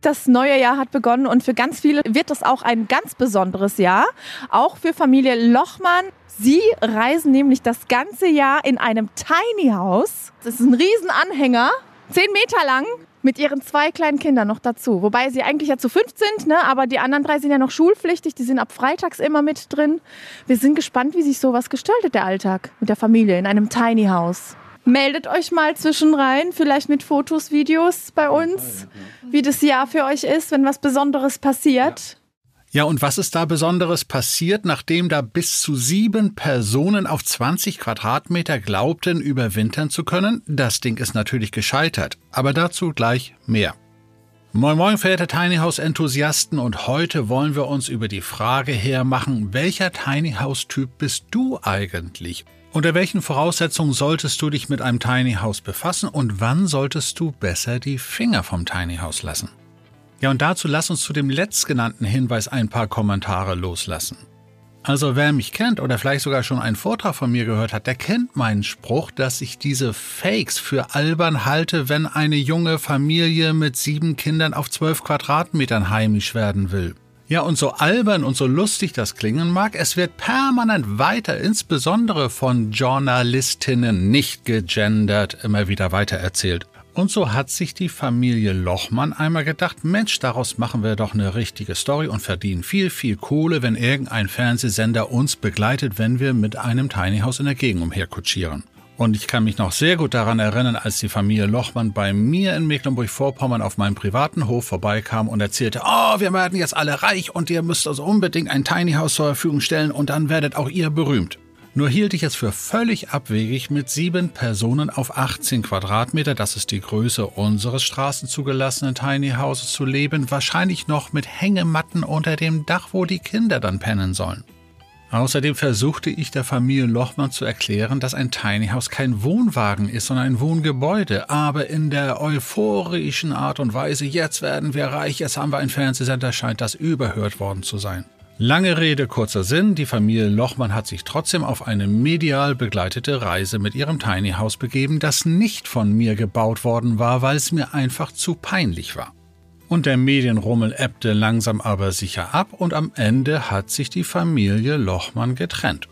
Das neue Jahr hat begonnen und für ganz viele wird es auch ein ganz besonderes Jahr. Auch für Familie Lochmann. Sie reisen nämlich das ganze Jahr in einem Tiny House. Das ist ein Riesenanhänger, zehn Meter lang, mit ihren zwei kleinen Kindern noch dazu. Wobei sie eigentlich ja zu fünf sind, ne? aber die anderen drei sind ja noch schulpflichtig. Die sind ab freitags immer mit drin. Wir sind gespannt, wie sich sowas gestaltet, der Alltag mit der Familie in einem Tiny House. Meldet euch mal zwischenrein, vielleicht mit Fotos, Videos bei uns, wie das Jahr für euch ist, wenn was Besonderes passiert. Ja, und was ist da Besonderes passiert, nachdem da bis zu sieben Personen auf 20 Quadratmeter glaubten, überwintern zu können? Das Ding ist natürlich gescheitert, aber dazu gleich mehr. Moin Moin, verehrte Tiny House Enthusiasten, und heute wollen wir uns über die Frage hermachen, welcher Tiny House Typ bist du eigentlich? Unter welchen Voraussetzungen solltest du dich mit einem Tiny House befassen und wann solltest du besser die Finger vom Tiny House lassen? Ja, und dazu lass uns zu dem letztgenannten Hinweis ein paar Kommentare loslassen. Also wer mich kennt oder vielleicht sogar schon einen Vortrag von mir gehört hat, der kennt meinen Spruch, dass ich diese Fakes für albern halte, wenn eine junge Familie mit sieben Kindern auf zwölf Quadratmetern heimisch werden will. Ja, und so albern und so lustig das klingen mag, es wird permanent weiter, insbesondere von Journalistinnen nicht gegendert, immer wieder weitererzählt. Und so hat sich die Familie Lochmann einmal gedacht, Mensch, daraus machen wir doch eine richtige Story und verdienen viel, viel Kohle, wenn irgendein Fernsehsender uns begleitet, wenn wir mit einem Tiny House in der Gegend umherkutschieren. Und ich kann mich noch sehr gut daran erinnern, als die Familie Lochmann bei mir in Mecklenburg-Vorpommern auf meinem privaten Hof vorbeikam und erzählte, oh, wir werden jetzt alle reich und ihr müsst also unbedingt ein Tiny House zur Verfügung stellen und dann werdet auch ihr berühmt. Nur hielt ich es für völlig abwegig, mit sieben Personen auf 18 Quadratmeter, das ist die Größe unseres straßenzugelassenen Tiny Houses, zu leben, wahrscheinlich noch mit Hängematten unter dem Dach, wo die Kinder dann pennen sollen. Außerdem versuchte ich der Familie Lochmann zu erklären, dass ein Tiny House kein Wohnwagen ist, sondern ein Wohngebäude, aber in der euphorischen Art und Weise, jetzt werden wir reich, jetzt haben wir ein Fernsehsender, scheint das überhört worden zu sein. Lange Rede, kurzer Sinn, die Familie Lochmann hat sich trotzdem auf eine medial begleitete Reise mit ihrem Tiny House begeben, das nicht von mir gebaut worden war, weil es mir einfach zu peinlich war. Und der Medienrummel ebbte langsam aber sicher ab und am Ende hat sich die Familie Lochmann getrennt.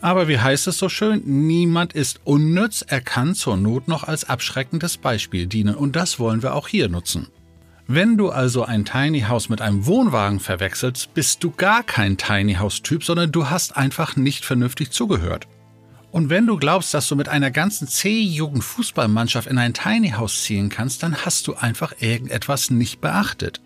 Aber wie heißt es so schön, niemand ist unnütz, er kann zur Not noch als abschreckendes Beispiel dienen. Und das wollen wir auch hier nutzen. Wenn du also ein Tiny House mit einem Wohnwagen verwechselst, bist du gar kein Tiny House Typ, sondern du hast einfach nicht vernünftig zugehört. Und wenn du glaubst, dass du mit einer ganzen C-Jugend-Fußballmannschaft in ein Tiny House ziehen kannst, dann hast du einfach irgendetwas nicht beachtet.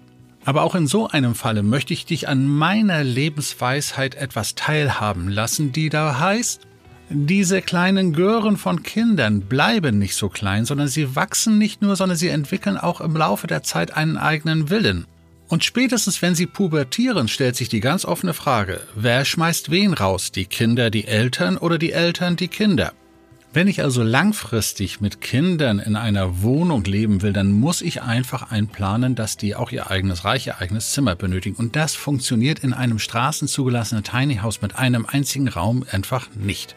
Aber auch in so einem Falle möchte ich dich an meiner Lebensweisheit etwas teilhaben lassen, die da heißt, diese kleinen Gören von Kindern bleiben nicht so klein, sondern sie wachsen nicht nur, sondern sie entwickeln auch im Laufe der Zeit einen eigenen Willen. Und spätestens wenn sie pubertieren, stellt sich die ganz offene Frage, wer schmeißt wen raus, die Kinder die Eltern oder die Eltern die Kinder? Wenn ich also langfristig mit Kindern in einer Wohnung leben will, dann muss ich einfach einplanen, dass die auch ihr eigenes Reich, ihr eigenes Zimmer benötigen. Und das funktioniert in einem straßenzugelassenen Tiny House mit einem einzigen Raum einfach nicht.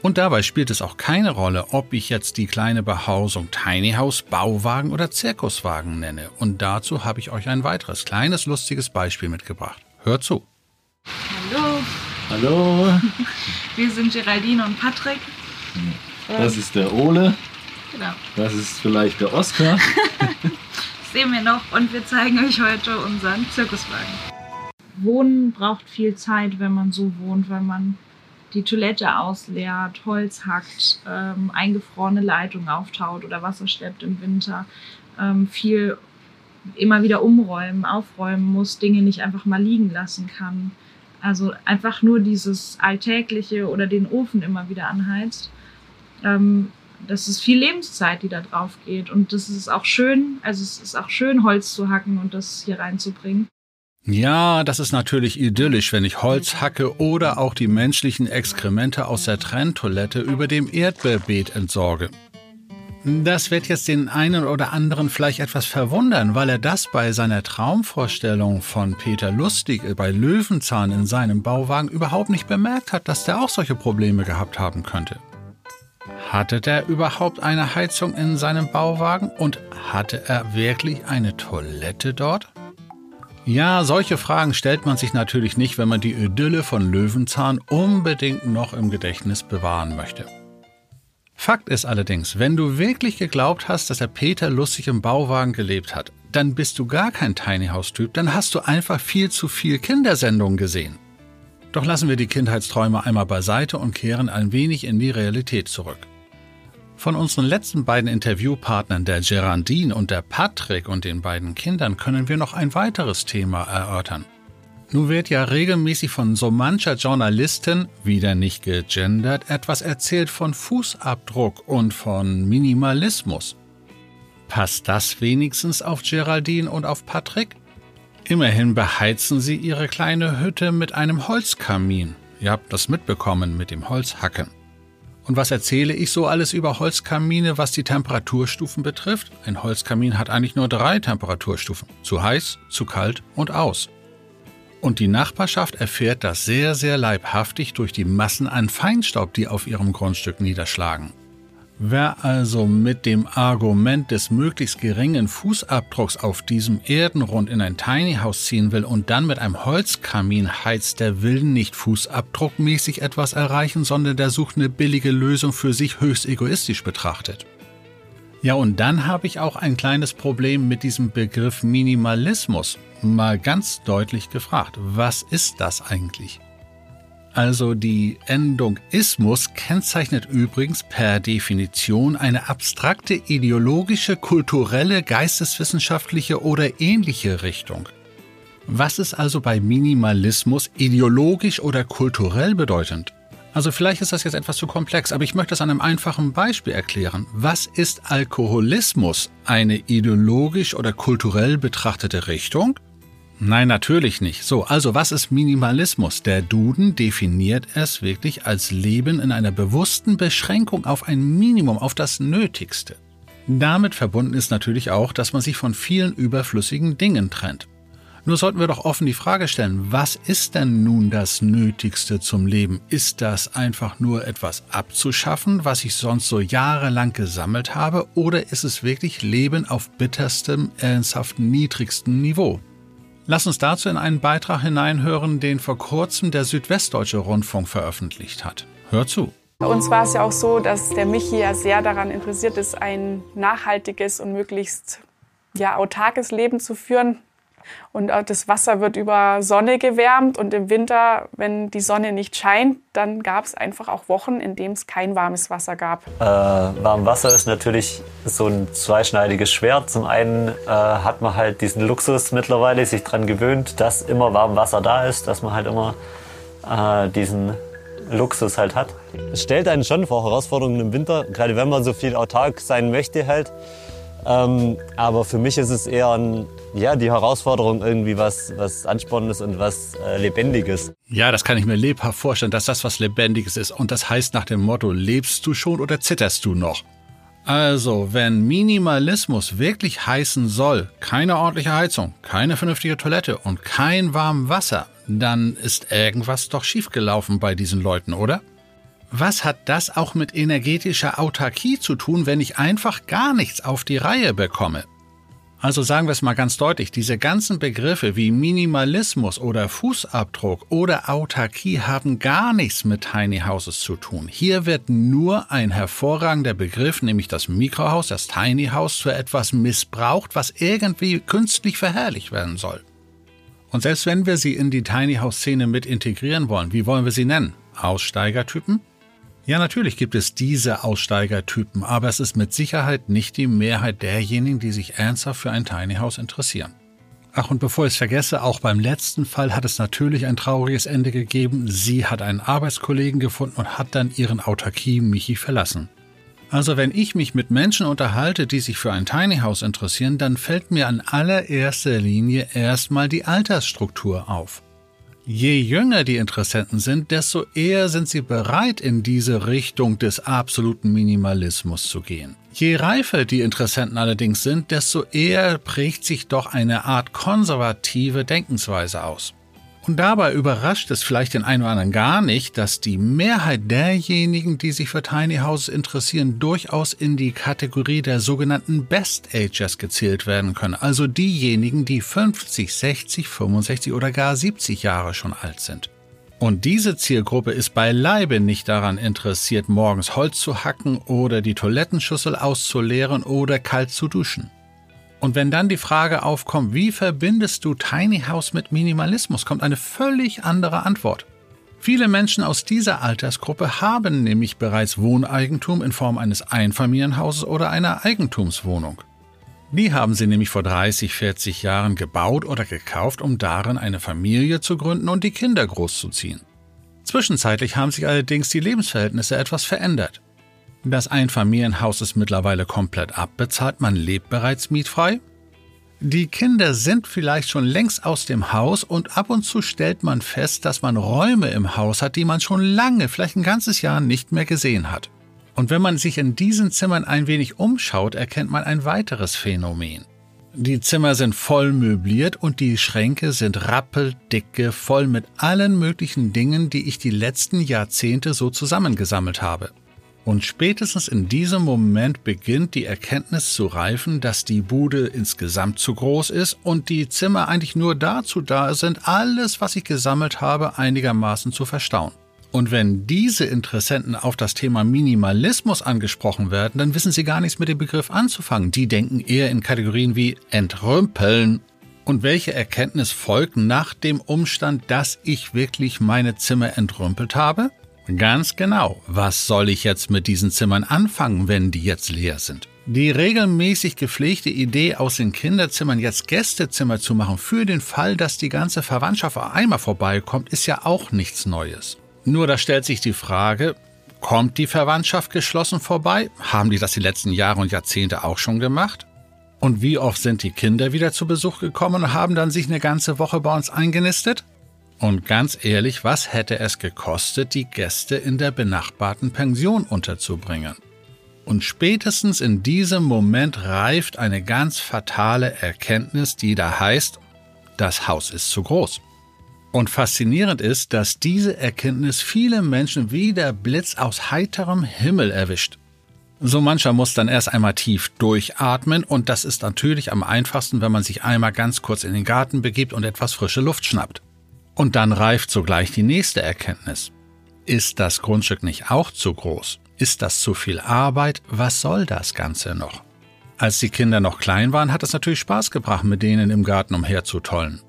Und dabei spielt es auch keine Rolle, ob ich jetzt die kleine Behausung Tiny House, Bauwagen oder Zirkuswagen nenne. Und dazu habe ich euch ein weiteres kleines lustiges Beispiel mitgebracht. Hört zu. Hallo. Hallo. Wir sind Geraldine und Patrick. Das ist der Ole. Genau. Das ist vielleicht der Oskar. Das sehen wir noch und wir zeigen euch heute unseren Zirkuswagen. Wohnen braucht viel Zeit, wenn man so wohnt, weil man die Toilette ausleert, Holz hackt, ähm, eingefrorene Leitungen auftaut oder Wasser schleppt im Winter, ähm, viel immer wieder umräumen, aufräumen muss, Dinge nicht einfach mal liegen lassen kann. Also einfach nur dieses Alltägliche oder den Ofen immer wieder anheizt. Ähm, das ist viel Lebenszeit, die da drauf geht. Und das ist auch schön, also es ist auch schön, Holz zu hacken und das hier reinzubringen. Ja, das ist natürlich idyllisch, wenn ich Holz hacke oder auch die menschlichen Exkremente aus der Trenntoilette über dem Erdbeerbeet entsorge. Das wird jetzt den einen oder anderen vielleicht etwas verwundern, weil er das bei seiner Traumvorstellung von Peter Lustig bei Löwenzahn in seinem Bauwagen überhaupt nicht bemerkt hat, dass der auch solche Probleme gehabt haben könnte. Hatte der überhaupt eine Heizung in seinem Bauwagen und hatte er wirklich eine Toilette dort? Ja, solche Fragen stellt man sich natürlich nicht, wenn man die Idylle von Löwenzahn unbedingt noch im Gedächtnis bewahren möchte. Fakt ist allerdings, wenn du wirklich geglaubt hast, dass der Peter lustig im Bauwagen gelebt hat, dann bist du gar kein Tiny House Typ, dann hast du einfach viel zu viel Kindersendungen gesehen. Doch lassen wir die Kindheitsträume einmal beiseite und kehren ein wenig in die Realität zurück. Von unseren letzten beiden Interviewpartnern, der Geraldine und der Patrick und den beiden Kindern, können wir noch ein weiteres Thema erörtern. Nun wird ja regelmäßig von so mancher Journalistin, wieder nicht gegendert, etwas erzählt von Fußabdruck und von Minimalismus. Passt das wenigstens auf Geraldine und auf Patrick? Immerhin beheizen sie ihre kleine Hütte mit einem Holzkamin. Ihr habt das mitbekommen mit dem Holzhacken. Und was erzähle ich so alles über Holzkamine, was die Temperaturstufen betrifft? Ein Holzkamin hat eigentlich nur drei Temperaturstufen. Zu heiß, zu kalt und aus. Und die Nachbarschaft erfährt das sehr, sehr leibhaftig durch die Massen an Feinstaub, die auf ihrem Grundstück niederschlagen. Wer also mit dem Argument des möglichst geringen Fußabdrucks auf diesem Erdenrund in ein Tiny House ziehen will und dann mit einem Holzkamin heizt, der will nicht fußabdruckmäßig etwas erreichen, sondern der sucht eine billige Lösung für sich höchst egoistisch betrachtet. Ja, und dann habe ich auch ein kleines Problem mit diesem Begriff Minimalismus. Mal ganz deutlich gefragt, was ist das eigentlich? Also die Endung Ismus kennzeichnet übrigens per Definition eine abstrakte ideologische, kulturelle, geisteswissenschaftliche oder ähnliche Richtung. Was ist also bei Minimalismus ideologisch oder kulturell bedeutend? Also vielleicht ist das jetzt etwas zu komplex, aber ich möchte es an einem einfachen Beispiel erklären. Was ist Alkoholismus? Eine ideologisch oder kulturell betrachtete Richtung? Nein, natürlich nicht. So, also was ist Minimalismus? Der Duden definiert es wirklich als Leben in einer bewussten Beschränkung auf ein Minimum, auf das Nötigste. Damit verbunden ist natürlich auch, dass man sich von vielen überflüssigen Dingen trennt. Nur sollten wir doch offen die Frage stellen, was ist denn nun das Nötigste zum Leben? Ist das einfach nur etwas abzuschaffen, was ich sonst so jahrelang gesammelt habe, oder ist es wirklich Leben auf bitterstem, ernsthaft niedrigstem Niveau? Lass uns dazu in einen Beitrag hineinhören, den vor kurzem der Südwestdeutsche Rundfunk veröffentlicht hat. Hör zu. Uns war es ja auch so, dass der Michi ja sehr daran interessiert ist, ein nachhaltiges und möglichst ja, autarkes Leben zu führen. Und das Wasser wird über Sonne gewärmt und im Winter, wenn die Sonne nicht scheint, dann gab es einfach auch Wochen, in denen es kein warmes Wasser gab. Äh, warm Wasser ist natürlich so ein zweischneidiges Schwert. Zum einen äh, hat man halt diesen Luxus mittlerweile, sich daran gewöhnt, dass immer warm Wasser da ist, dass man halt immer äh, diesen Luxus halt hat. Es stellt einen schon vor Herausforderungen im Winter, gerade wenn man so viel autark sein möchte halt. Ähm, aber für mich ist es eher ein, ja, die Herausforderung, irgendwie was, was Anspornendes und was äh, Lebendiges. Ja, das kann ich mir lebhaft vorstellen, dass das was Lebendiges ist. Und das heißt nach dem Motto, lebst du schon oder zitterst du noch? Also, wenn Minimalismus wirklich heißen soll, keine ordentliche Heizung, keine vernünftige Toilette und kein warmes Wasser, dann ist irgendwas doch schiefgelaufen bei diesen Leuten, oder? Was hat das auch mit energetischer Autarkie zu tun, wenn ich einfach gar nichts auf die Reihe bekomme? Also sagen wir es mal ganz deutlich, diese ganzen Begriffe wie Minimalismus oder Fußabdruck oder Autarkie haben gar nichts mit Tiny Houses zu tun. Hier wird nur ein hervorragender Begriff, nämlich das Mikrohaus, das Tiny House, für etwas missbraucht, was irgendwie künstlich verherrlicht werden soll. Und selbst wenn wir sie in die Tiny House Szene mit integrieren wollen, wie wollen wir sie nennen? Aussteigertypen? Ja, natürlich gibt es diese Aussteigertypen, aber es ist mit Sicherheit nicht die Mehrheit derjenigen, die sich ernsthaft für ein Tiny House interessieren. Ach, und bevor ich es vergesse, auch beim letzten Fall hat es natürlich ein trauriges Ende gegeben. Sie hat einen Arbeitskollegen gefunden und hat dann ihren Autarkie Michi verlassen. Also wenn ich mich mit Menschen unterhalte, die sich für ein Tiny House interessieren, dann fällt mir an allererster Linie erstmal die Altersstruktur auf. Je jünger die Interessenten sind, desto eher sind sie bereit, in diese Richtung des absoluten Minimalismus zu gehen. Je reifer die Interessenten allerdings sind, desto eher prägt sich doch eine Art konservative Denkensweise aus. Und dabei überrascht es vielleicht den einen oder anderen gar nicht, dass die Mehrheit derjenigen, die sich für Tiny Houses interessieren, durchaus in die Kategorie der sogenannten Best Agers gezählt werden können. Also diejenigen, die 50, 60, 65 oder gar 70 Jahre schon alt sind. Und diese Zielgruppe ist beileibe nicht daran interessiert, morgens Holz zu hacken oder die Toilettenschüssel auszuleeren oder kalt zu duschen. Und wenn dann die Frage aufkommt, wie verbindest du Tiny House mit Minimalismus, kommt eine völlig andere Antwort. Viele Menschen aus dieser Altersgruppe haben nämlich bereits Wohneigentum in Form eines Einfamilienhauses oder einer Eigentumswohnung. Die haben sie nämlich vor 30, 40 Jahren gebaut oder gekauft, um darin eine Familie zu gründen und die Kinder großzuziehen. Zwischenzeitlich haben sich allerdings die Lebensverhältnisse etwas verändert. Das Einfamilienhaus ist mittlerweile komplett abbezahlt, man lebt bereits mietfrei. Die Kinder sind vielleicht schon längst aus dem Haus und ab und zu stellt man fest, dass man Räume im Haus hat, die man schon lange, vielleicht ein ganzes Jahr nicht mehr gesehen hat. Und wenn man sich in diesen Zimmern ein wenig umschaut, erkennt man ein weiteres Phänomen. Die Zimmer sind voll möbliert und die Schränke sind rappeldicke, voll mit allen möglichen Dingen, die ich die letzten Jahrzehnte so zusammengesammelt habe. Und spätestens in diesem Moment beginnt die Erkenntnis zu reifen, dass die Bude insgesamt zu groß ist und die Zimmer eigentlich nur dazu da sind, alles, was ich gesammelt habe, einigermaßen zu verstauen. Und wenn diese Interessenten auf das Thema Minimalismus angesprochen werden, dann wissen sie gar nichts mit dem Begriff anzufangen. Die denken eher in Kategorien wie entrümpeln. Und welche Erkenntnis folgt nach dem Umstand, dass ich wirklich meine Zimmer entrümpelt habe? Ganz genau. Was soll ich jetzt mit diesen Zimmern anfangen, wenn die jetzt leer sind? Die regelmäßig gepflegte Idee, aus den Kinderzimmern jetzt Gästezimmer zu machen, für den Fall, dass die ganze Verwandtschaft einmal vorbeikommt, ist ja auch nichts Neues. Nur da stellt sich die Frage, kommt die Verwandtschaft geschlossen vorbei? Haben die das die letzten Jahre und Jahrzehnte auch schon gemacht? Und wie oft sind die Kinder wieder zu Besuch gekommen und haben dann sich eine ganze Woche bei uns eingenistet? Und ganz ehrlich, was hätte es gekostet, die Gäste in der benachbarten Pension unterzubringen? Und spätestens in diesem Moment reift eine ganz fatale Erkenntnis, die da heißt, das Haus ist zu groß. Und faszinierend ist, dass diese Erkenntnis viele Menschen wie der Blitz aus heiterem Himmel erwischt. So mancher muss dann erst einmal tief durchatmen und das ist natürlich am einfachsten, wenn man sich einmal ganz kurz in den Garten begibt und etwas frische Luft schnappt. Und dann reift sogleich die nächste Erkenntnis. Ist das Grundstück nicht auch zu groß? Ist das zu viel Arbeit? Was soll das Ganze noch? Als die Kinder noch klein waren, hat es natürlich Spaß gebracht, mit denen im Garten umherzutollen.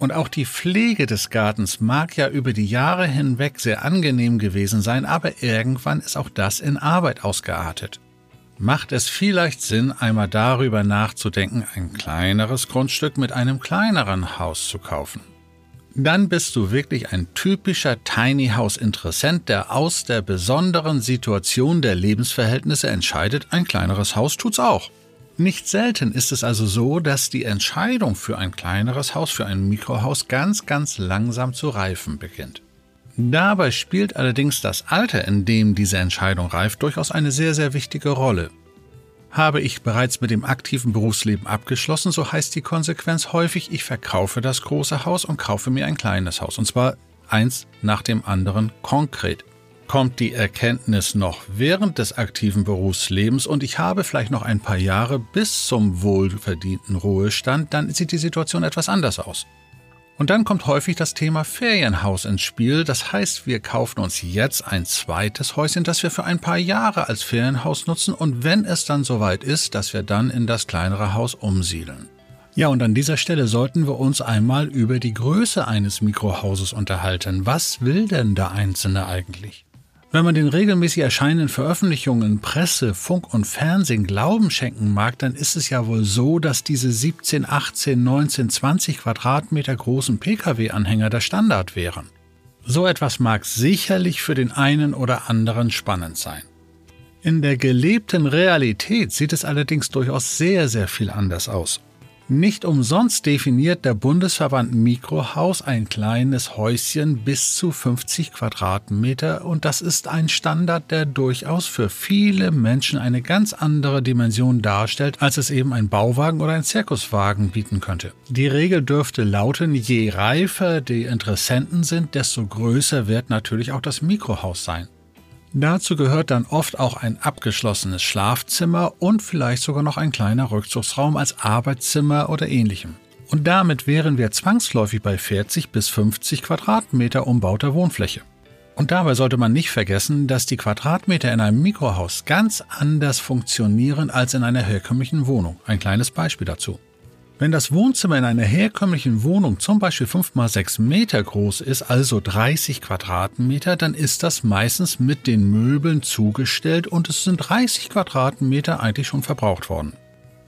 Und auch die Pflege des Gartens mag ja über die Jahre hinweg sehr angenehm gewesen sein, aber irgendwann ist auch das in Arbeit ausgeartet. Macht es vielleicht Sinn, einmal darüber nachzudenken, ein kleineres Grundstück mit einem kleineren Haus zu kaufen? Dann bist du wirklich ein typischer Tiny House Interessent, der aus der besonderen Situation der Lebensverhältnisse entscheidet, ein kleineres Haus tut's auch. Nicht selten ist es also so, dass die Entscheidung für ein kleineres Haus, für ein Mikrohaus ganz, ganz langsam zu reifen beginnt. Dabei spielt allerdings das Alter, in dem diese Entscheidung reift, durchaus eine sehr, sehr wichtige Rolle. Habe ich bereits mit dem aktiven Berufsleben abgeschlossen, so heißt die Konsequenz häufig, ich verkaufe das große Haus und kaufe mir ein kleines Haus. Und zwar eins nach dem anderen konkret. Kommt die Erkenntnis noch während des aktiven Berufslebens und ich habe vielleicht noch ein paar Jahre bis zum wohlverdienten Ruhestand, dann sieht die Situation etwas anders aus. Und dann kommt häufig das Thema Ferienhaus ins Spiel. Das heißt, wir kaufen uns jetzt ein zweites Häuschen, das wir für ein paar Jahre als Ferienhaus nutzen und wenn es dann soweit ist, dass wir dann in das kleinere Haus umsiedeln. Ja, und an dieser Stelle sollten wir uns einmal über die Größe eines Mikrohauses unterhalten. Was will denn der Einzelne eigentlich? Wenn man den regelmäßig erscheinenden Veröffentlichungen Presse, Funk und Fernsehen Glauben schenken mag, dann ist es ja wohl so, dass diese 17, 18, 19, 20 Quadratmeter großen Pkw-Anhänger der Standard wären. So etwas mag sicherlich für den einen oder anderen spannend sein. In der gelebten Realität sieht es allerdings durchaus sehr, sehr viel anders aus. Nicht umsonst definiert der Bundesverband Mikrohaus ein kleines Häuschen bis zu 50 Quadratmeter und das ist ein Standard, der durchaus für viele Menschen eine ganz andere Dimension darstellt, als es eben ein Bauwagen oder ein Zirkuswagen bieten könnte. Die Regel dürfte lauten, je reifer die Interessenten sind, desto größer wird natürlich auch das Mikrohaus sein. Dazu gehört dann oft auch ein abgeschlossenes Schlafzimmer und vielleicht sogar noch ein kleiner Rückzugsraum als Arbeitszimmer oder ähnlichem. Und damit wären wir zwangsläufig bei 40 bis 50 Quadratmeter umbauter Wohnfläche. Und dabei sollte man nicht vergessen, dass die Quadratmeter in einem Mikrohaus ganz anders funktionieren als in einer herkömmlichen Wohnung. Ein kleines Beispiel dazu. Wenn das Wohnzimmer in einer herkömmlichen Wohnung zum Beispiel 5 mal 6 Meter groß ist, also 30 Quadratmeter, dann ist das meistens mit den Möbeln zugestellt und es sind 30 Quadratmeter eigentlich schon verbraucht worden.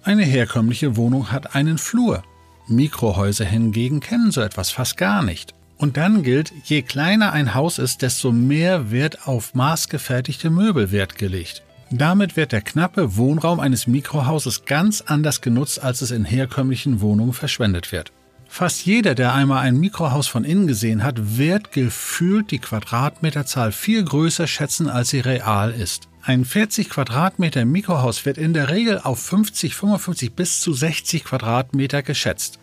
Eine herkömmliche Wohnung hat einen Flur. Mikrohäuser hingegen kennen so etwas fast gar nicht. Und dann gilt, je kleiner ein Haus ist, desto mehr wird auf maßgefertigte Möbel Wert gelegt. Damit wird der knappe Wohnraum eines Mikrohauses ganz anders genutzt, als es in herkömmlichen Wohnungen verschwendet wird. Fast jeder, der einmal ein Mikrohaus von innen gesehen hat, wird gefühlt die Quadratmeterzahl viel größer schätzen, als sie real ist. Ein 40 Quadratmeter Mikrohaus wird in der Regel auf 50, 55 bis zu 60 Quadratmeter geschätzt.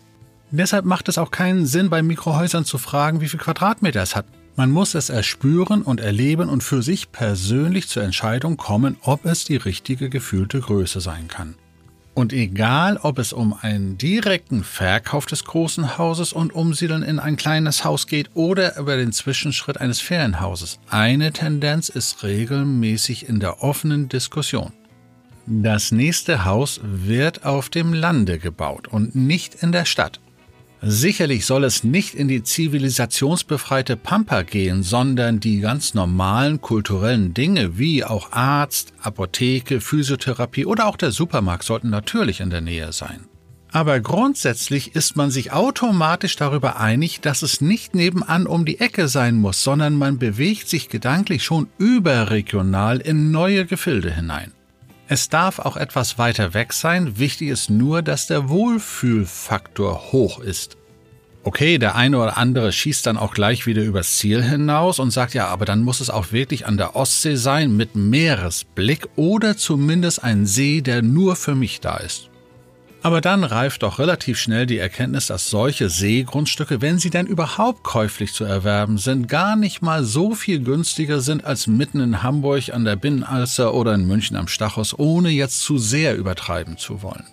Deshalb macht es auch keinen Sinn, bei Mikrohäusern zu fragen, wie viel Quadratmeter es hat. Man muss es erspüren und erleben und für sich persönlich zur Entscheidung kommen, ob es die richtige gefühlte Größe sein kann. Und egal, ob es um einen direkten Verkauf des großen Hauses und Umsiedeln in ein kleines Haus geht oder über den Zwischenschritt eines Ferienhauses, eine Tendenz ist regelmäßig in der offenen Diskussion. Das nächste Haus wird auf dem Lande gebaut und nicht in der Stadt. Sicherlich soll es nicht in die zivilisationsbefreite Pampa gehen, sondern die ganz normalen kulturellen Dinge wie auch Arzt, Apotheke, Physiotherapie oder auch der Supermarkt sollten natürlich in der Nähe sein. Aber grundsätzlich ist man sich automatisch darüber einig, dass es nicht nebenan um die Ecke sein muss, sondern man bewegt sich gedanklich schon überregional in neue Gefilde hinein. Es darf auch etwas weiter weg sein, wichtig ist nur, dass der Wohlfühlfaktor hoch ist. Okay, der eine oder andere schießt dann auch gleich wieder übers Ziel hinaus und sagt, ja, aber dann muss es auch wirklich an der Ostsee sein mit Meeresblick oder zumindest ein See, der nur für mich da ist. Aber dann reift doch relativ schnell die Erkenntnis, dass solche Seegrundstücke, wenn sie denn überhaupt käuflich zu erwerben sind, gar nicht mal so viel günstiger sind als mitten in Hamburg an der Binnenalster oder in München am Stachus, ohne jetzt zu sehr übertreiben zu wollen.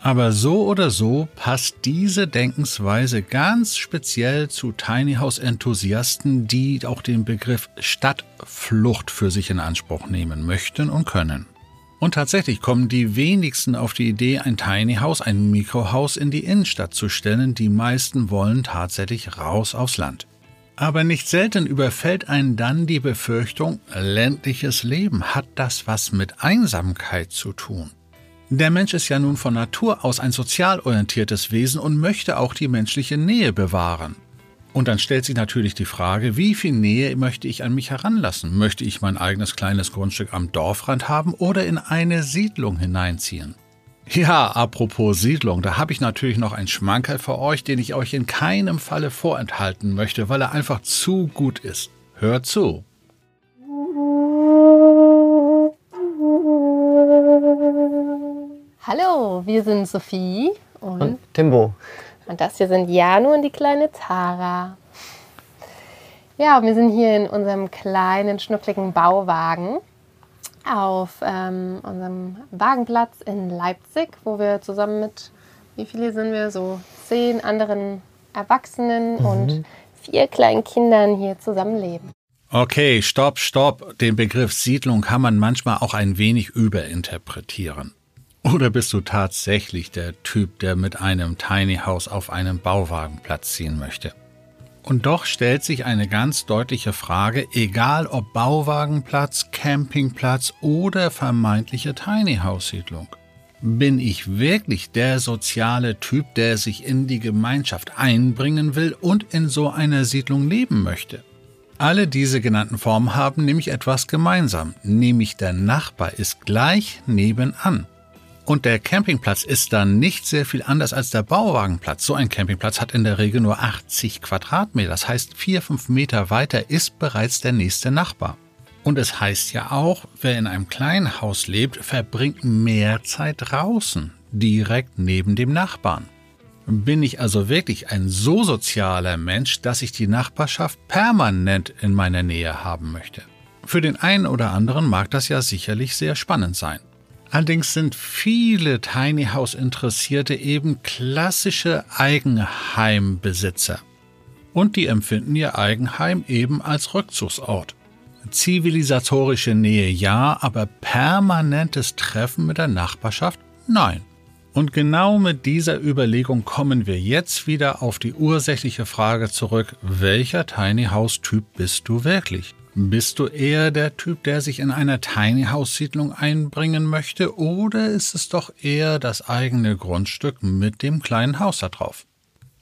Aber so oder so passt diese Denkensweise ganz speziell zu Tiny House Enthusiasten, die auch den Begriff Stadtflucht für sich in Anspruch nehmen möchten und können. Und tatsächlich kommen die wenigsten auf die Idee, ein Tiny House, ein Mikrohaus in die Innenstadt zu stellen. Die meisten wollen tatsächlich raus aufs Land. Aber nicht selten überfällt einen dann die Befürchtung, ländliches Leben hat das was mit Einsamkeit zu tun. Der Mensch ist ja nun von Natur aus ein sozial orientiertes Wesen und möchte auch die menschliche Nähe bewahren. Und dann stellt sich natürlich die Frage, wie viel Nähe möchte ich an mich heranlassen? Möchte ich mein eigenes kleines Grundstück am Dorfrand haben oder in eine Siedlung hineinziehen? Ja, apropos Siedlung, da habe ich natürlich noch einen Schmankerl für euch, den ich euch in keinem Falle vorenthalten möchte, weil er einfach zu gut ist. Hört zu. Hallo, wir sind Sophie und, und Timbo. Und das hier sind Janu und die kleine Tara. Ja, wir sind hier in unserem kleinen, schnuckligen Bauwagen auf ähm, unserem Wagenplatz in Leipzig, wo wir zusammen mit, wie viele sind wir, so zehn anderen Erwachsenen mhm. und vier kleinen Kindern hier zusammenleben. Okay, stopp, stopp. Den Begriff Siedlung kann man manchmal auch ein wenig überinterpretieren. Oder bist du tatsächlich der Typ, der mit einem Tiny House auf einem Bauwagenplatz ziehen möchte? Und doch stellt sich eine ganz deutliche Frage, egal ob Bauwagenplatz, Campingplatz oder vermeintliche Tiny House Siedlung. Bin ich wirklich der soziale Typ, der sich in die Gemeinschaft einbringen will und in so einer Siedlung leben möchte? Alle diese genannten Formen haben nämlich etwas gemeinsam, nämlich der Nachbar ist gleich nebenan. Und der Campingplatz ist dann nicht sehr viel anders als der Bauwagenplatz. So ein Campingplatz hat in der Regel nur 80 Quadratmeter. Das heißt, vier, fünf Meter weiter ist bereits der nächste Nachbar. Und es heißt ja auch, wer in einem kleinen Haus lebt, verbringt mehr Zeit draußen, direkt neben dem Nachbarn. Bin ich also wirklich ein so sozialer Mensch, dass ich die Nachbarschaft permanent in meiner Nähe haben möchte? Für den einen oder anderen mag das ja sicherlich sehr spannend sein. Allerdings sind viele Tiny House Interessierte eben klassische Eigenheimbesitzer. Und die empfinden ihr Eigenheim eben als Rückzugsort. Zivilisatorische Nähe ja, aber permanentes Treffen mit der Nachbarschaft nein. Und genau mit dieser Überlegung kommen wir jetzt wieder auf die ursächliche Frage zurück, welcher Tiny House Typ bist du wirklich? Bist du eher der Typ, der sich in einer Tiny House Siedlung einbringen möchte, oder ist es doch eher das eigene Grundstück mit dem kleinen Haus da drauf?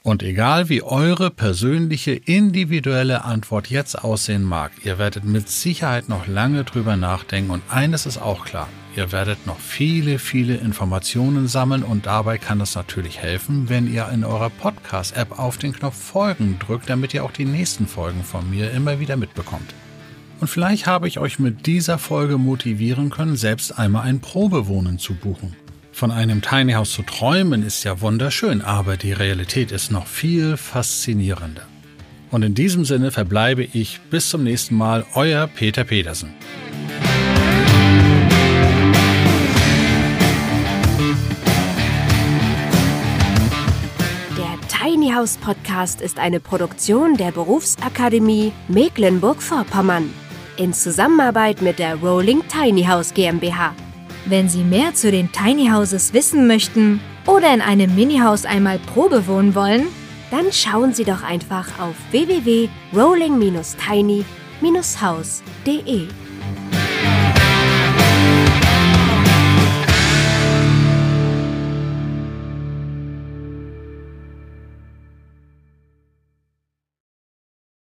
Und egal wie eure persönliche individuelle Antwort jetzt aussehen mag, ihr werdet mit Sicherheit noch lange drüber nachdenken und eines ist auch klar, ihr werdet noch viele, viele Informationen sammeln und dabei kann es natürlich helfen, wenn ihr in eurer Podcast-App auf den Knopf Folgen drückt, damit ihr auch die nächsten Folgen von mir immer wieder mitbekommt. Und vielleicht habe ich euch mit dieser Folge motivieren können, selbst einmal ein Probewohnen zu buchen. Von einem Tiny House zu träumen ist ja wunderschön, aber die Realität ist noch viel faszinierender. Und in diesem Sinne verbleibe ich bis zum nächsten Mal, euer Peter Petersen. Der Tiny House Podcast ist eine Produktion der Berufsakademie Mecklenburg-Vorpommern in Zusammenarbeit mit der Rolling Tiny House GmbH. Wenn Sie mehr zu den Tiny Houses wissen möchten oder in einem Mini-Haus einmal Probe wohnen wollen, dann schauen Sie doch einfach auf www.rolling-tiny-house.de.